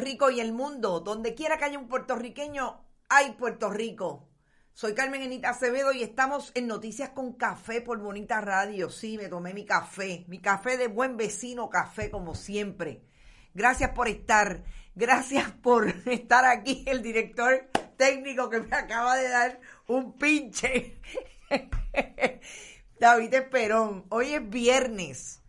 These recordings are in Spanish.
Rico y el mundo. Donde quiera que haya un puertorriqueño, hay Puerto Rico. Soy Carmen Enita Acevedo y estamos en Noticias con Café por Bonita Radio. Sí, me tomé mi café, mi café de buen vecino café como siempre. Gracias por estar, gracias por estar aquí, el director técnico que me acaba de dar un pinche. David Esperón, hoy es viernes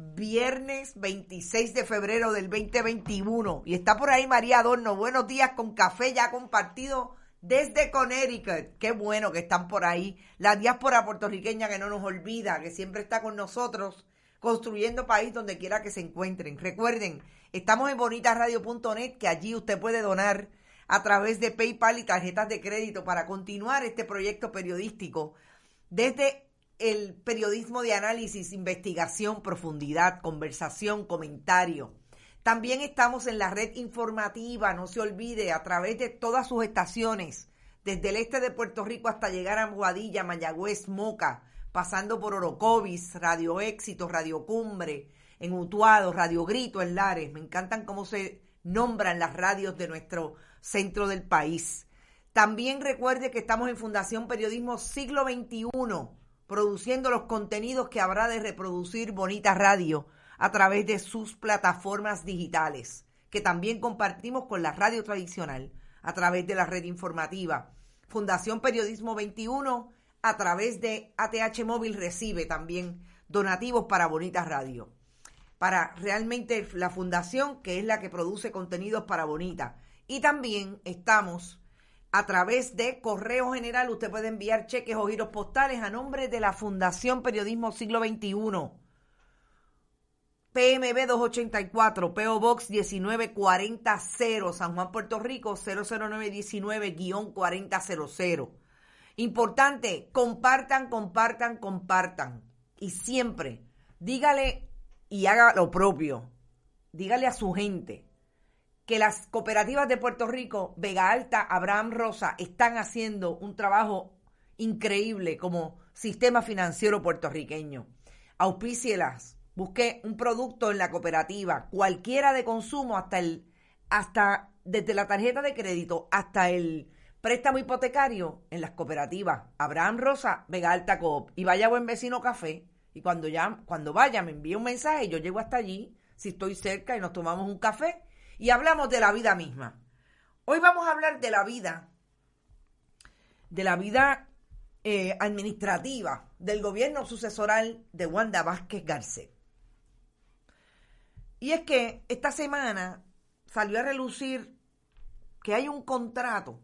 viernes 26 de febrero del 2021. Y está por ahí María Adorno. Buenos días con café ya compartido desde Connecticut. Qué bueno que están por ahí. La diáspora puertorriqueña que no nos olvida, que siempre está con nosotros, construyendo país donde quiera que se encuentren. Recuerden, estamos en bonitasradio.net, que allí usted puede donar a través de PayPal y tarjetas de crédito para continuar este proyecto periodístico desde el periodismo de análisis, investigación, profundidad, conversación, comentario. También estamos en la red informativa, no se olvide, a través de todas sus estaciones, desde el este de Puerto Rico hasta llegar a Guadilla, Mayagüez, Moca, pasando por Orocovis, Radio Éxito, Radio Cumbre, en Utuado, Radio Grito, en Lares. Me encantan cómo se nombran las radios de nuestro centro del país. También recuerde que estamos en Fundación Periodismo Siglo XXI produciendo los contenidos que habrá de reproducir Bonita Radio a través de sus plataformas digitales, que también compartimos con la radio tradicional a través de la red informativa. Fundación Periodismo 21 a través de ATH Móvil recibe también donativos para Bonita Radio. Para realmente la fundación que es la que produce contenidos para Bonita. Y también estamos a través de correo general. Usted puede enviar cheques o giros postales a nombre de la Fundación Periodismo Siglo XXI. PMB 284, PO Box 1940, San Juan, Puerto Rico 00919-4000. Importante, compartan, compartan, compartan. Y siempre, dígale y haga lo propio. Dígale a su gente que las cooperativas de Puerto Rico, Vega Alta, Abraham Rosa, están haciendo un trabajo increíble como sistema financiero puertorriqueño. Auspícielas, busque un producto en la cooperativa, cualquiera de consumo, hasta el, hasta desde la tarjeta de crédito hasta el préstamo hipotecario en las cooperativas. Abraham Rosa, Vega Alta Coop. Y vaya buen vecino café. Y cuando ya, cuando vaya, me envíe un mensaje, yo llego hasta allí, si estoy cerca y nos tomamos un café y hablamos de la vida misma. Hoy vamos a hablar de la vida, de la vida eh, administrativa del gobierno sucesoral de Wanda Vázquez Garcet. Y es que esta semana salió a relucir que hay un contrato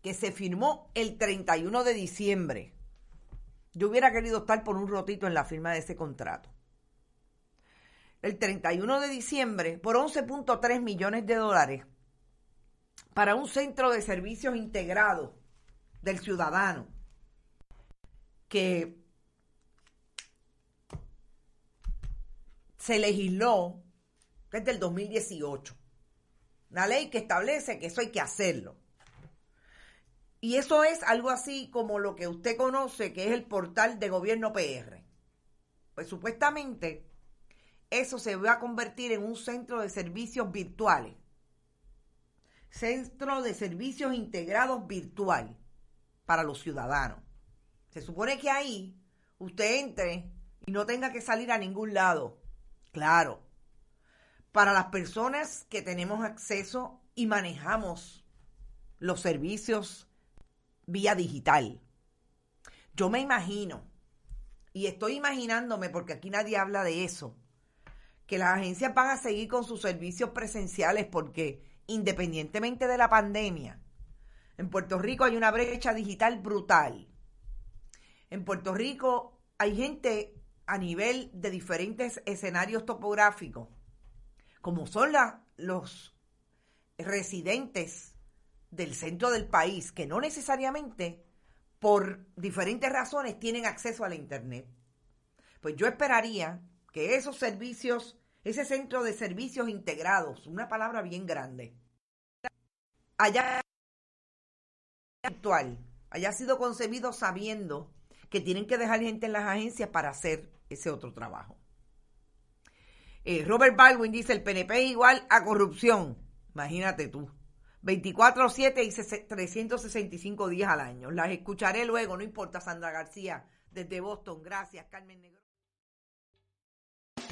que se firmó el 31 de diciembre. Yo hubiera querido estar por un rotito en la firma de ese contrato el 31 de diciembre por 11.3 millones de dólares para un centro de servicios integrados del ciudadano que se legisló desde el 2018. Una ley que establece que eso hay que hacerlo. Y eso es algo así como lo que usted conoce, que es el portal de gobierno PR. Pues supuestamente eso se va a convertir en un centro de servicios virtuales. Centro de servicios integrados virtual para los ciudadanos. Se supone que ahí usted entre y no tenga que salir a ningún lado. Claro. Para las personas que tenemos acceso y manejamos los servicios vía digital. Yo me imagino, y estoy imaginándome porque aquí nadie habla de eso, que las agencias van a seguir con sus servicios presenciales porque independientemente de la pandemia, en Puerto Rico hay una brecha digital brutal. En Puerto Rico hay gente a nivel de diferentes escenarios topográficos, como son los residentes del centro del país, que no necesariamente por diferentes razones tienen acceso a la Internet. Pues yo esperaría que esos servicios, ese centro de servicios integrados, una palabra bien grande, haya actual, haya sido concebido sabiendo que tienen que dejar gente en las agencias para hacer ese otro trabajo. Eh, Robert Baldwin dice, el PNP es igual a corrupción. Imagínate tú. 24-7 y 365 días al año. Las escucharé luego, no importa, Sandra García, desde Boston. Gracias, Carmen Negro.